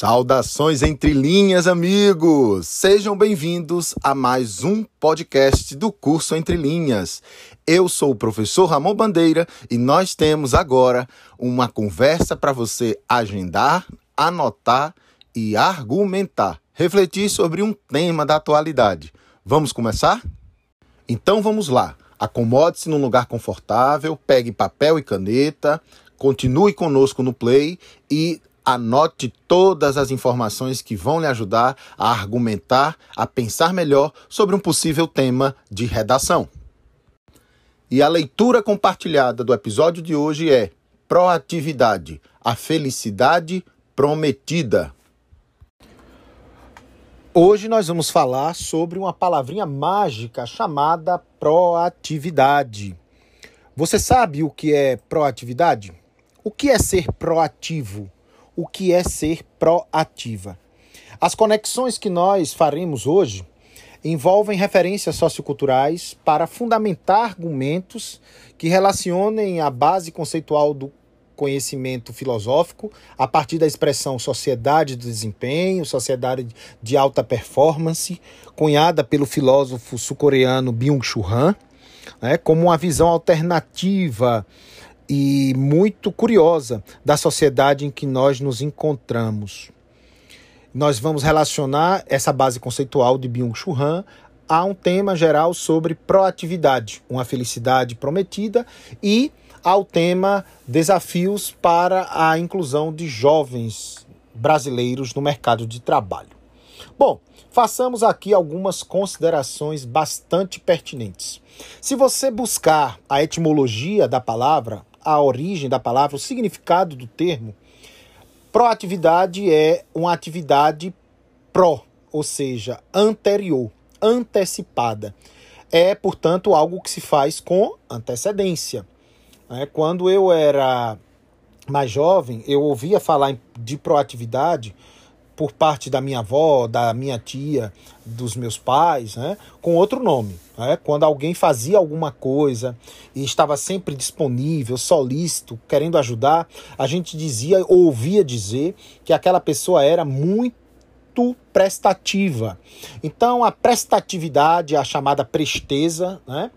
Saudações entre linhas, amigos! Sejam bem-vindos a mais um podcast do curso Entre Linhas. Eu sou o professor Ramon Bandeira e nós temos agora uma conversa para você agendar, anotar e argumentar, refletir sobre um tema da atualidade. Vamos começar? Então vamos lá. Acomode-se num lugar confortável, pegue papel e caneta, continue conosco no play e Anote todas as informações que vão lhe ajudar a argumentar, a pensar melhor sobre um possível tema de redação. E a leitura compartilhada do episódio de hoje é Proatividade, a felicidade prometida. Hoje nós vamos falar sobre uma palavrinha mágica chamada proatividade. Você sabe o que é proatividade? O que é ser proativo? O que é ser proativa. As conexões que nós faremos hoje envolvem referências socioculturais para fundamentar argumentos que relacionem a base conceitual do conhecimento filosófico a partir da expressão sociedade do desempenho, sociedade de alta performance, cunhada pelo filósofo sul-coreano Byung-Chul Han, né, como uma visão alternativa e muito curiosa da sociedade em que nós nos encontramos. Nós vamos relacionar essa base conceitual de Byung-Chul Han a um tema geral sobre proatividade, uma felicidade prometida e ao tema desafios para a inclusão de jovens brasileiros no mercado de trabalho. Bom, façamos aqui algumas considerações bastante pertinentes. Se você buscar a etimologia da palavra, a origem da palavra, o significado do termo, proatividade é uma atividade pró, ou seja, anterior, antecipada. É, portanto, algo que se faz com antecedência. É, quando eu era mais jovem, eu ouvia falar de proatividade por parte da minha avó, da minha tia, dos meus pais, né, com outro nome. Né? Quando alguém fazia alguma coisa e estava sempre disponível, solícito, querendo ajudar, a gente dizia, ou ouvia dizer, que aquela pessoa era muito prestativa. Então, a prestatividade, a chamada presteza, né,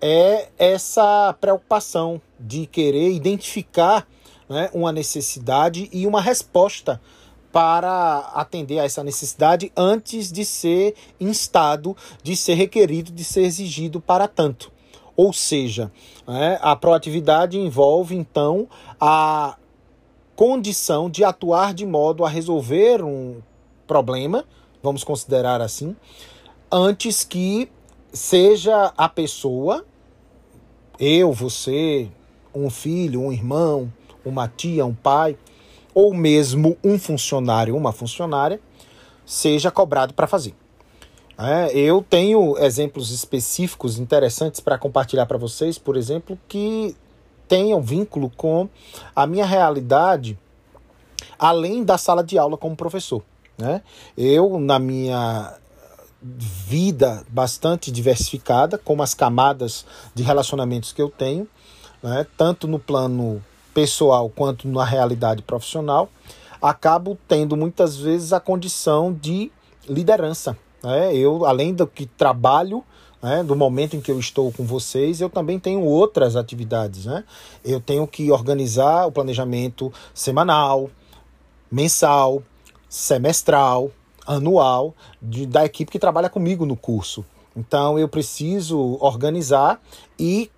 é essa preocupação de querer identificar né, uma necessidade e uma resposta para atender a essa necessidade antes de ser instado, de ser requerido, de ser exigido para tanto. Ou seja, né, a proatividade envolve então a condição de atuar de modo a resolver um problema, vamos considerar assim, antes que seja a pessoa, eu, você, um filho, um irmão, uma tia, um pai, ou mesmo um funcionário, uma funcionária, seja cobrado para fazer. É, eu tenho exemplos específicos interessantes para compartilhar para vocês, por exemplo, que tenham vínculo com a minha realidade além da sala de aula como professor. Né? Eu, na minha vida bastante diversificada, como as camadas de relacionamentos que eu tenho, né? tanto no plano pessoal quanto na realidade profissional, acabo tendo muitas vezes a condição de liderança. Né? Eu, além do que trabalho, né, do momento em que eu estou com vocês, eu também tenho outras atividades. Né? Eu tenho que organizar o planejamento semanal, mensal, semestral, anual de, da equipe que trabalha comigo no curso. Então eu preciso organizar e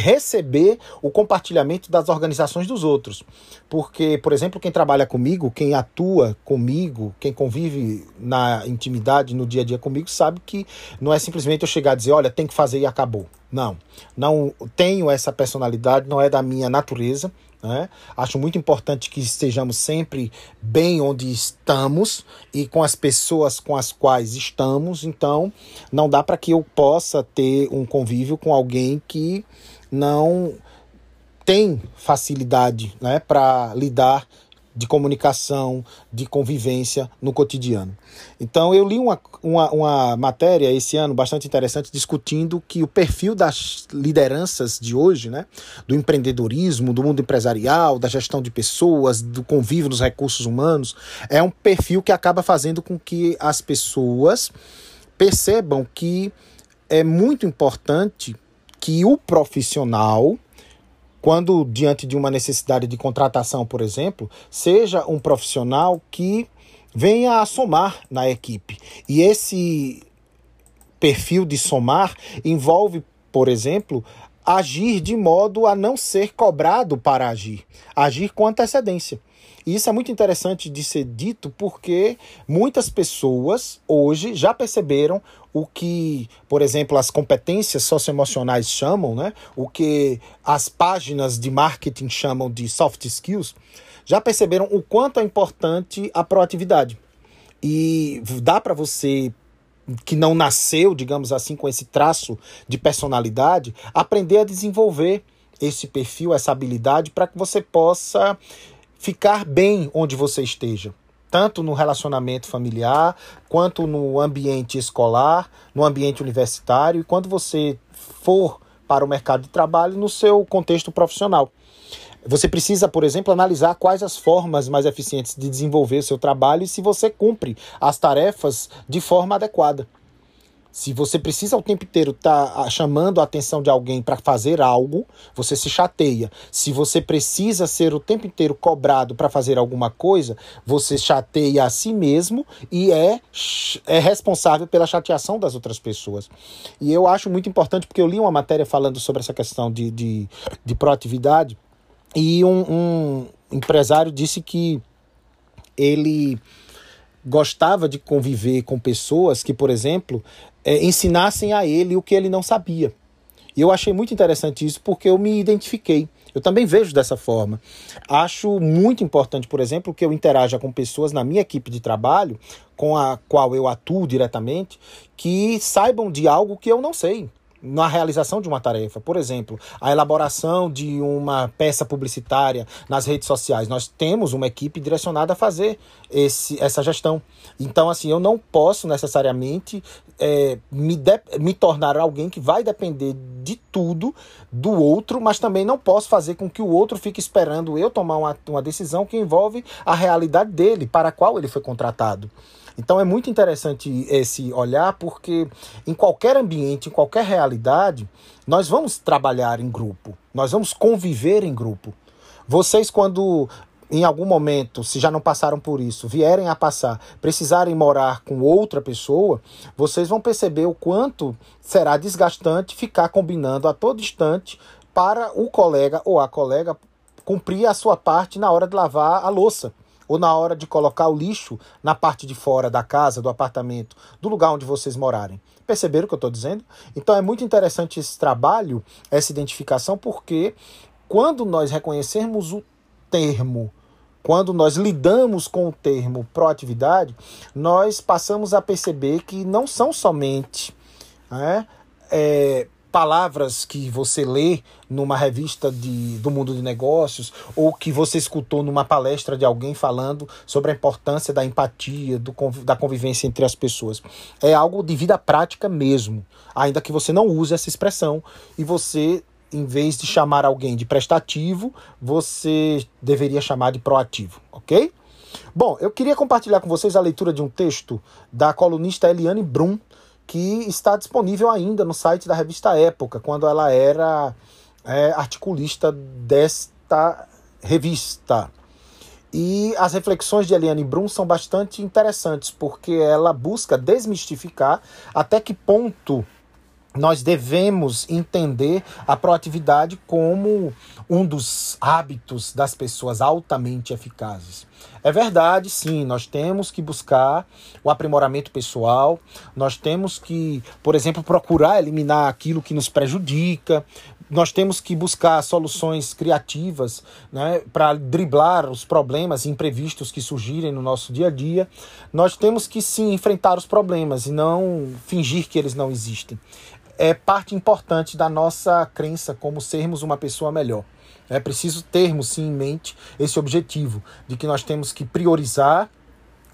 receber o compartilhamento das organizações dos outros. Porque, por exemplo, quem trabalha comigo, quem atua comigo, quem convive na intimidade, no dia a dia comigo, sabe que não é simplesmente eu chegar e dizer, olha, tem que fazer e acabou. Não, não tenho essa personalidade, não é da minha natureza. Né? Acho muito importante que estejamos sempre bem onde estamos e com as pessoas com as quais estamos. Então, não dá para que eu possa ter um convívio com alguém que não tem facilidade né, para lidar de comunicação, de convivência no cotidiano. Então, eu li uma, uma, uma, matéria esse ano bastante interessante discutindo que o perfil das lideranças de hoje, né, do empreendedorismo, do mundo empresarial, da gestão de pessoas, do convívio nos recursos humanos, é um perfil que acaba fazendo com que as pessoas percebam que é muito importante que o profissional quando diante de uma necessidade de contratação, por exemplo, seja um profissional que venha a somar na equipe. E esse perfil de somar envolve, por exemplo, agir de modo a não ser cobrado para agir, agir com antecedência. E isso é muito interessante de ser dito porque muitas pessoas hoje já perceberam o que, por exemplo, as competências socioemocionais chamam, né? o que as páginas de marketing chamam de soft skills, já perceberam o quanto é importante a proatividade. E dá para você que não nasceu, digamos assim, com esse traço de personalidade, aprender a desenvolver esse perfil, essa habilidade, para que você possa ficar bem onde você esteja, tanto no relacionamento familiar, quanto no ambiente escolar, no ambiente universitário e quando você for para o mercado de trabalho no seu contexto profissional. Você precisa, por exemplo, analisar quais as formas mais eficientes de desenvolver seu trabalho e se você cumpre as tarefas de forma adequada. Se você precisa o tempo inteiro estar tá chamando a atenção de alguém para fazer algo, você se chateia. Se você precisa ser o tempo inteiro cobrado para fazer alguma coisa, você chateia a si mesmo e é, é responsável pela chateação das outras pessoas. E eu acho muito importante, porque eu li uma matéria falando sobre essa questão de, de, de proatividade e um, um empresário disse que ele gostava de conviver com pessoas que, por exemplo, é, ensinassem a ele o que ele não sabia. E eu achei muito interessante isso porque eu me identifiquei. Eu também vejo dessa forma. Acho muito importante, por exemplo, que eu interaja com pessoas na minha equipe de trabalho, com a qual eu atuo diretamente, que saibam de algo que eu não sei na realização de uma tarefa. Por exemplo, a elaboração de uma peça publicitária nas redes sociais. Nós temos uma equipe direcionada a fazer esse, essa gestão. Então, assim, eu não posso necessariamente é, me, de, me tornar alguém que vai depender de tudo do outro, mas também não posso fazer com que o outro fique esperando eu tomar uma, uma decisão que envolve a realidade dele, para a qual ele foi contratado. Então é muito interessante esse olhar, porque em qualquer ambiente, em qualquer realidade, nós vamos trabalhar em grupo, nós vamos conviver em grupo. Vocês, quando em algum momento, se já não passaram por isso, vierem a passar, precisarem morar com outra pessoa, vocês vão perceber o quanto será desgastante ficar combinando a todo instante para o colega ou a colega cumprir a sua parte na hora de lavar a louça ou na hora de colocar o lixo na parte de fora da casa, do apartamento, do lugar onde vocês morarem. Perceberam o que eu estou dizendo? Então é muito interessante esse trabalho, essa identificação, porque quando nós reconhecermos o termo, quando nós lidamos com o termo proatividade, nós passamos a perceber que não são somente né, é, palavras que você lê numa revista de, do mundo de negócios ou que você escutou numa palestra de alguém falando sobre a importância da empatia, do, da convivência entre as pessoas. É algo de vida prática mesmo, ainda que você não use essa expressão e você em vez de chamar alguém de prestativo, você deveria chamar de proativo, ok? Bom, eu queria compartilhar com vocês a leitura de um texto da colunista Eliane Brum, que está disponível ainda no site da revista Época, quando ela era é, articulista desta revista. E as reflexões de Eliane Brum são bastante interessantes, porque ela busca desmistificar até que ponto nós devemos entender a proatividade como um dos hábitos das pessoas altamente eficazes. É verdade, sim, nós temos que buscar o aprimoramento pessoal, nós temos que, por exemplo, procurar eliminar aquilo que nos prejudica, nós temos que buscar soluções criativas né, para driblar os problemas imprevistos que surgirem no nosso dia a dia. Nós temos que sim enfrentar os problemas e não fingir que eles não existem é parte importante da nossa crença como sermos uma pessoa melhor. É preciso termos sim em mente esse objetivo de que nós temos que priorizar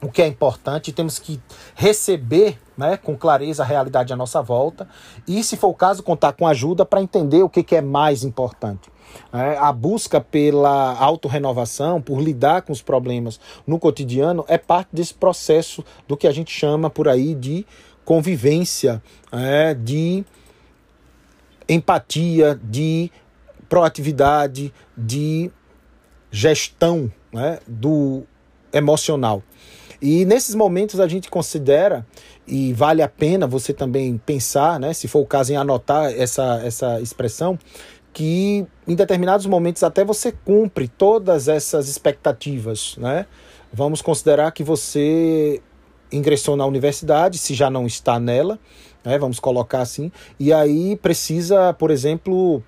o que é importante, temos que receber né, com clareza a realidade à nossa volta e, se for o caso, contar com ajuda para entender o que, que é mais importante. É, a busca pela autorrenovação, por lidar com os problemas no cotidiano, é parte desse processo do que a gente chama por aí de convivência, é, de empatia, de proatividade, de gestão né, do emocional. E nesses momentos a gente considera, e vale a pena você também pensar, né, se for o caso em anotar essa, essa expressão, que em determinados momentos até você cumpre todas essas expectativas, né? Vamos considerar que você ingressou na universidade, se já não está nela, né? Vamos colocar assim, e aí precisa, por exemplo,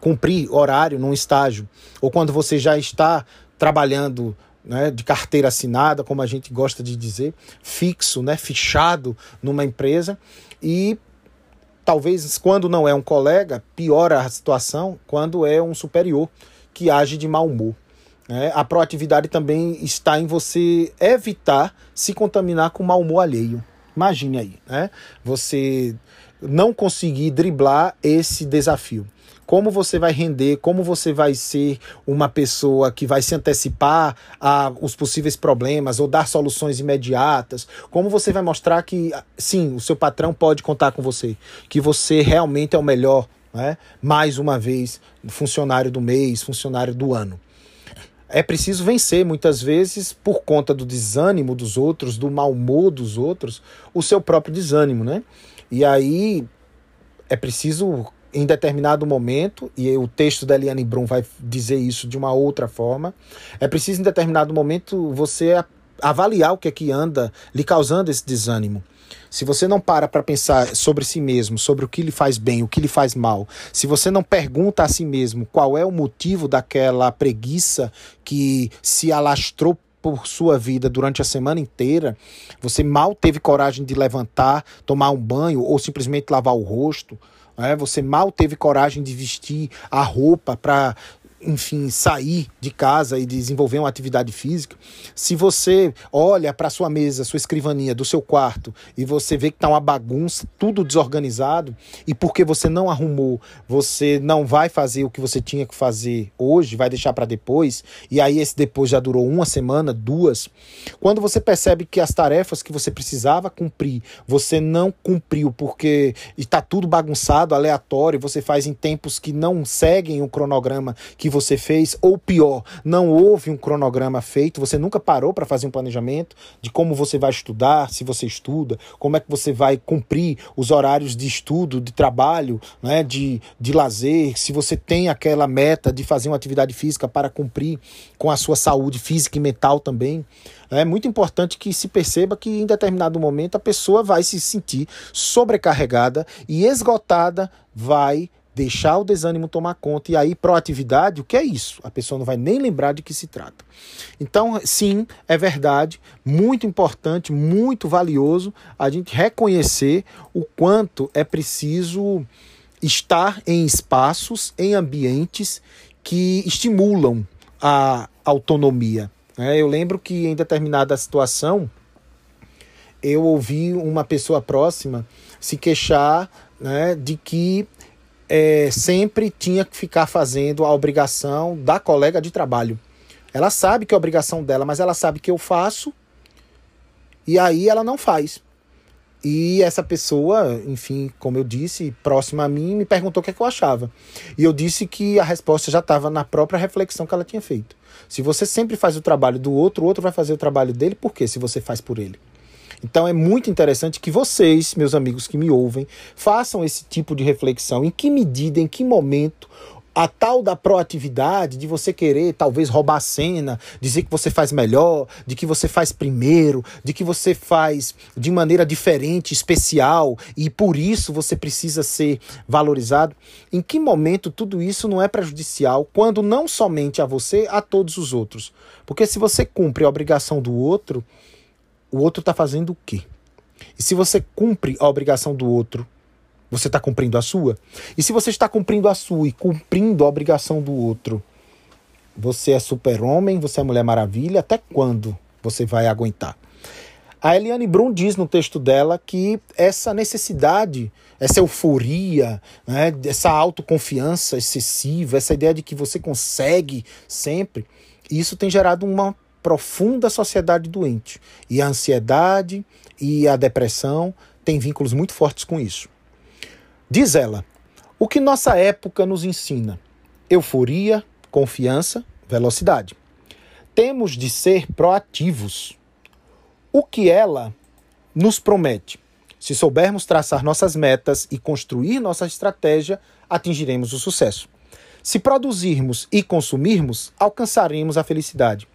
cumprir horário num estágio, ou quando você já está trabalhando né, de carteira assinada, como a gente gosta de dizer, fixo, né, fichado numa empresa e talvez quando não é um colega, piora a situação quando é um superior que age de mau humor. Né? A proatividade também está em você evitar se contaminar com mau humor alheio. Imagine aí, né? Você não conseguir driblar esse desafio como você vai render, como você vai ser uma pessoa que vai se antecipar a os possíveis problemas ou dar soluções imediatas, como você vai mostrar que sim, o seu patrão pode contar com você, que você realmente é o melhor, né? mais uma vez, funcionário do mês, funcionário do ano. É preciso vencer muitas vezes por conta do desânimo dos outros, do mau humor dos outros, o seu próprio desânimo, né? E aí é preciso em determinado momento, e o texto da Eliane Brum vai dizer isso de uma outra forma, é preciso em determinado momento você avaliar o que é que anda lhe causando esse desânimo. Se você não para para pensar sobre si mesmo, sobre o que lhe faz bem, o que lhe faz mal, se você não pergunta a si mesmo qual é o motivo daquela preguiça que se alastrou por sua vida durante a semana inteira, você mal teve coragem de levantar, tomar um banho ou simplesmente lavar o rosto, é, você mal teve coragem de vestir a roupa para enfim, sair de casa e desenvolver uma atividade física, se você olha para sua mesa, sua escrivaninha do seu quarto e você vê que está uma bagunça, tudo desorganizado, e porque você não arrumou, você não vai fazer o que você tinha que fazer hoje, vai deixar para depois, e aí esse depois já durou uma semana, duas. Quando você percebe que as tarefas que você precisava cumprir, você não cumpriu porque está tudo bagunçado, aleatório, você faz em tempos que não seguem o cronograma que você fez, ou pior, não houve um cronograma feito, você nunca parou para fazer um planejamento de como você vai estudar, se você estuda, como é que você vai cumprir os horários de estudo, de trabalho, né, de, de lazer, se você tem aquela meta de fazer uma atividade física para cumprir com a sua saúde física e mental também. É muito importante que se perceba que em determinado momento a pessoa vai se sentir sobrecarregada e esgotada, vai deixar o desânimo tomar conta. E aí, proatividade, o que é isso? A pessoa não vai nem lembrar de que se trata. Então, sim, é verdade, muito importante, muito valioso a gente reconhecer o quanto é preciso estar em espaços, em ambientes que estimulam a autonomia. É, eu lembro que em determinada situação eu ouvi uma pessoa próxima se queixar né, de que é, sempre tinha que ficar fazendo a obrigação da colega de trabalho. Ela sabe que é obrigação dela, mas ela sabe que eu faço e aí ela não faz. E essa pessoa, enfim, como eu disse, próxima a mim, me perguntou o que, é que eu achava. E eu disse que a resposta já estava na própria reflexão que ela tinha feito. Se você sempre faz o trabalho do outro, o outro vai fazer o trabalho dele, por quê? Se você faz por ele. Então é muito interessante que vocês, meus amigos que me ouvem, façam esse tipo de reflexão. Em que medida, em que momento a tal da proatividade, de você querer talvez roubar a cena, dizer que você faz melhor, de que você faz primeiro, de que você faz de maneira diferente, especial e por isso você precisa ser valorizado. Em que momento tudo isso não é prejudicial quando não somente a você, a todos os outros? Porque se você cumpre a obrigação do outro, o outro está fazendo o quê? E se você cumpre a obrigação do outro, Você está cumprindo a sua? E se você está cumprindo a sua e cumprindo a obrigação do outro, você é super-homem, você é Mulher Maravilha, até quando você vai aguentar? A Eliane Brum diz no texto dela que essa necessidade, essa euforia, né, essa autoconfiança excessiva, essa ideia de que você consegue sempre, isso tem gerado uma profunda sociedade doente. E a ansiedade e a depressão têm vínculos muito fortes com isso. Diz ela: o que nossa época nos ensina? Euforia, confiança, velocidade. Temos de ser proativos. O que ela nos promete? Se soubermos traçar nossas metas e construir nossa estratégia, atingiremos o sucesso. Se produzirmos e consumirmos, alcançaremos a felicidade.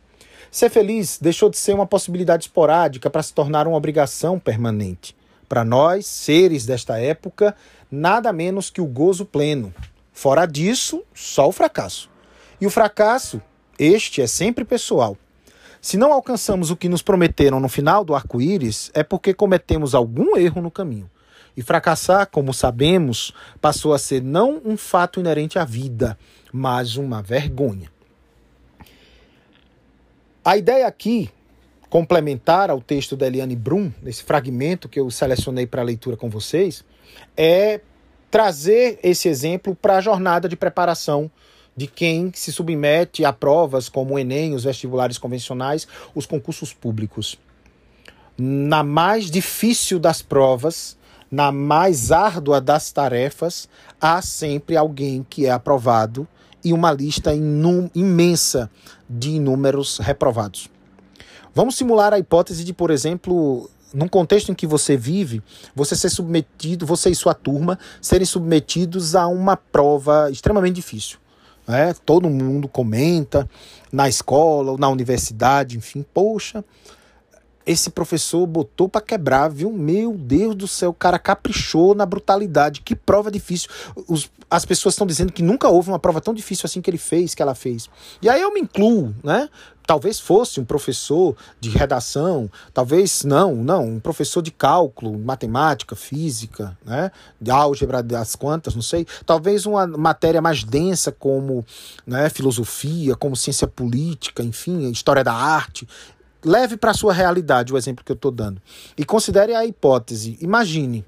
Ser feliz deixou de ser uma possibilidade esporádica para se tornar uma obrigação permanente. Para nós, seres desta época, nada menos que o gozo pleno. Fora disso, só o fracasso. E o fracasso, este é sempre pessoal. Se não alcançamos o que nos prometeram no final do arco-íris, é porque cometemos algum erro no caminho. E fracassar, como sabemos, passou a ser não um fato inerente à vida, mas uma vergonha. A ideia aqui complementar ao texto da Eliane Brum, nesse fragmento que eu selecionei para leitura com vocês, é trazer esse exemplo para a jornada de preparação de quem se submete a provas como o Enem, os vestibulares convencionais, os concursos públicos. Na mais difícil das provas, na mais árdua das tarefas, há sempre alguém que é aprovado e uma lista imensa de números reprovados. Vamos simular a hipótese de, por exemplo, num contexto em que você vive, você ser submetido, você e sua turma serem submetidos a uma prova extremamente difícil. Né? Todo mundo comenta na escola ou na universidade, enfim, poxa, esse professor botou para quebrar, viu? Meu Deus do céu, o cara caprichou na brutalidade. Que prova difícil. Os, as pessoas estão dizendo que nunca houve uma prova tão difícil assim que ele fez, que ela fez. E aí eu me incluo, né? Talvez fosse um professor de redação, talvez não, não, um professor de cálculo, matemática, física, né? De álgebra das quantas, não sei. Talvez uma matéria mais densa como né, filosofia, como ciência política, enfim, história da arte leve para a sua realidade o exemplo que eu estou dando. E considere a hipótese. Imagine,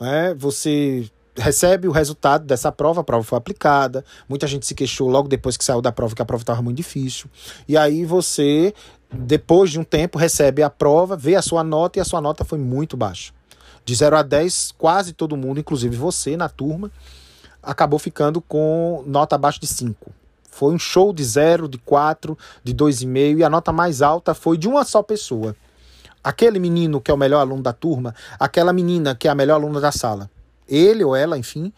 né, você recebe o resultado dessa prova, a prova foi aplicada, muita gente se queixou logo depois que saiu da prova que a prova estava muito difícil. E aí você, depois de um tempo, recebe a prova, vê a sua nota e a sua nota foi muito baixa. De 0 a 10, quase todo mundo, inclusive você na turma, acabou ficando com nota abaixo de 5. Foi um show de zero, de quatro, de dois e meio, e a nota mais alta foi de uma só pessoa. Aquele menino que é o melhor aluno da turma, aquela menina que é a melhor aluna da sala. Ele ou ela, enfim,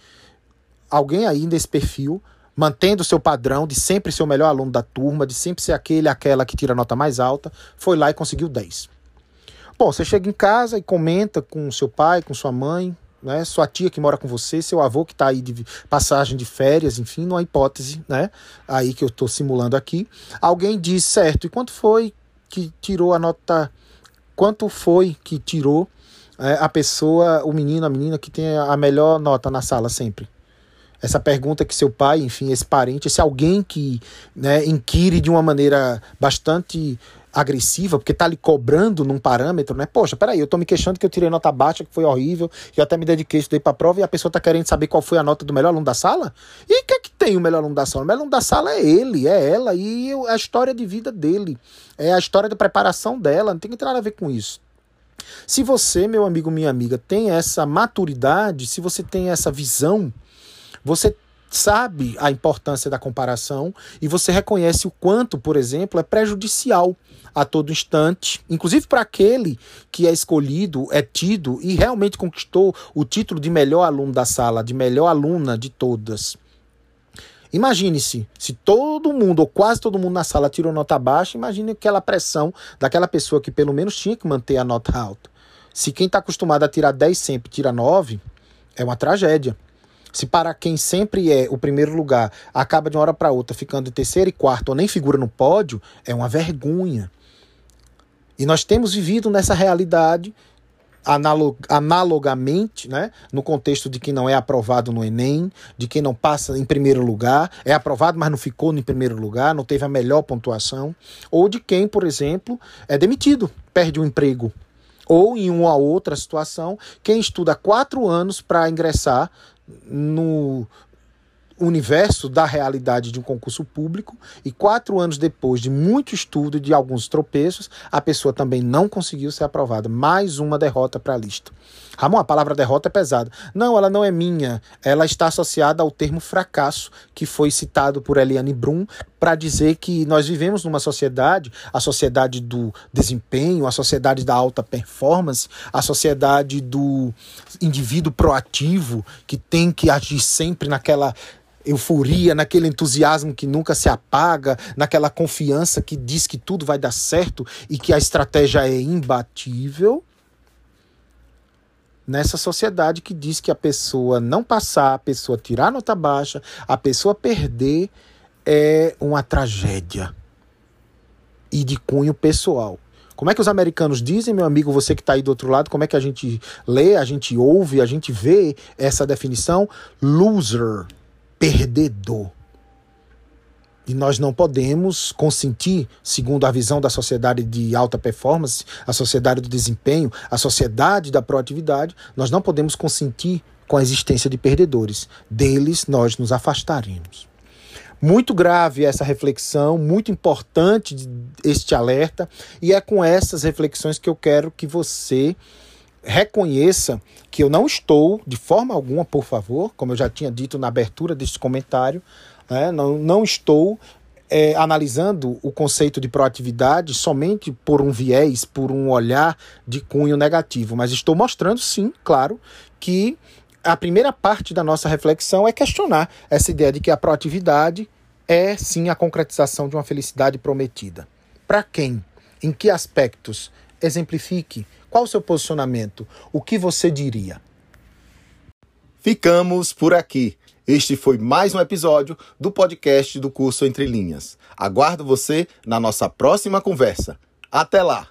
alguém aí nesse perfil, mantendo o seu padrão de sempre ser o melhor aluno da turma, de sempre ser aquele, aquela que tira a nota mais alta, foi lá e conseguiu 10. Bom, você chega em casa e comenta com seu pai, com sua mãe, né? Sua tia que mora com você, seu avô que está aí de passagem de férias, enfim, numa hipótese, né? Aí que eu estou simulando aqui. Alguém diz, certo, e quanto foi que tirou a nota? Quanto foi que tirou é, a pessoa, o menino, a menina que tem a melhor nota na sala sempre? Essa pergunta que seu pai, enfim, esse parente, esse alguém que né, inquire de uma maneira bastante agressiva, porque tá lhe cobrando num parâmetro, né? Poxa, peraí, eu tô me queixando que eu tirei nota baixa, que foi horrível, eu até me dediquei, estudei pra prova, e a pessoa tá querendo saber qual foi a nota do melhor aluno da sala? E o que é que tem o melhor aluno da sala? O melhor aluno da sala é ele, é ela, e a história de vida dele. É a história de preparação dela, não tem nada a ver com isso. Se você, meu amigo, minha amiga, tem essa maturidade, se você tem essa visão, você sabe a importância da comparação e você reconhece o quanto, por exemplo, é prejudicial a todo instante, inclusive para aquele que é escolhido, é tido e realmente conquistou o título de melhor aluno da sala, de melhor aluna de todas. Imagine-se, se todo mundo, ou quase todo mundo na sala tirou nota baixa, imagine aquela pressão daquela pessoa que pelo menos tinha que manter a nota alta. Se quem está acostumado a tirar 10 sempre tira 9, é uma tragédia. Se para quem sempre é o primeiro lugar acaba de uma hora para outra ficando em terceiro e quarto ou nem figura no pódio, é uma vergonha. E nós temos vivido nessa realidade analogamente, né, no contexto de quem não é aprovado no Enem, de quem não passa em primeiro lugar, é aprovado, mas não ficou em primeiro lugar, não teve a melhor pontuação, ou de quem, por exemplo, é demitido, perde o emprego. Ou em uma outra situação, quem estuda quatro anos para ingressar no, universo da realidade de um concurso público e quatro anos depois de muito estudo e de alguns tropeços, a pessoa também não conseguiu ser aprovada. Mais uma derrota para a lista. Ramon, a palavra derrota é pesada. Não, ela não é minha. Ela está associada ao termo fracasso, que foi citado por Eliane Brum para dizer que nós vivemos numa sociedade, a sociedade do desempenho, a sociedade da alta performance, a sociedade do indivíduo proativo que tem que agir sempre naquela euforia, naquele entusiasmo que nunca se apaga, naquela confiança que diz que tudo vai dar certo e que a estratégia é imbatível. Nessa sociedade que diz que a pessoa não passar, a pessoa tirar nota baixa, a pessoa perder é uma tragédia e de cunho pessoal. Como é que os americanos dizem, meu amigo, você que está aí do outro lado, como é que a gente lê, a gente ouve, a gente vê essa definição? Loser perdedor. E nós não podemos consentir, segundo a visão da sociedade de alta performance, a sociedade do desempenho, a sociedade da proatividade, nós não podemos consentir com a existência de perdedores. Deles nós nos afastaremos. Muito grave essa reflexão, muito importante este alerta, e é com essas reflexões que eu quero que você reconheça que eu não estou, de forma alguma, por favor, como eu já tinha dito na abertura deste comentário, né, não, não estou é, analisando o conceito de proatividade somente por um viés, por um olhar de cunho negativo, mas estou mostrando, sim, claro, que a primeira parte da nossa reflexão é questionar essa ideia de que a proatividade é, sim, a concretização de uma felicidade prometida. Para quem? Em que aspectos? Exemplifique qual o seu posicionamento? O que você diria? Ficamos por aqui. Este foi mais um episódio do podcast do curso Entre Linhas. Aguardo você na nossa próxima conversa. Até lá!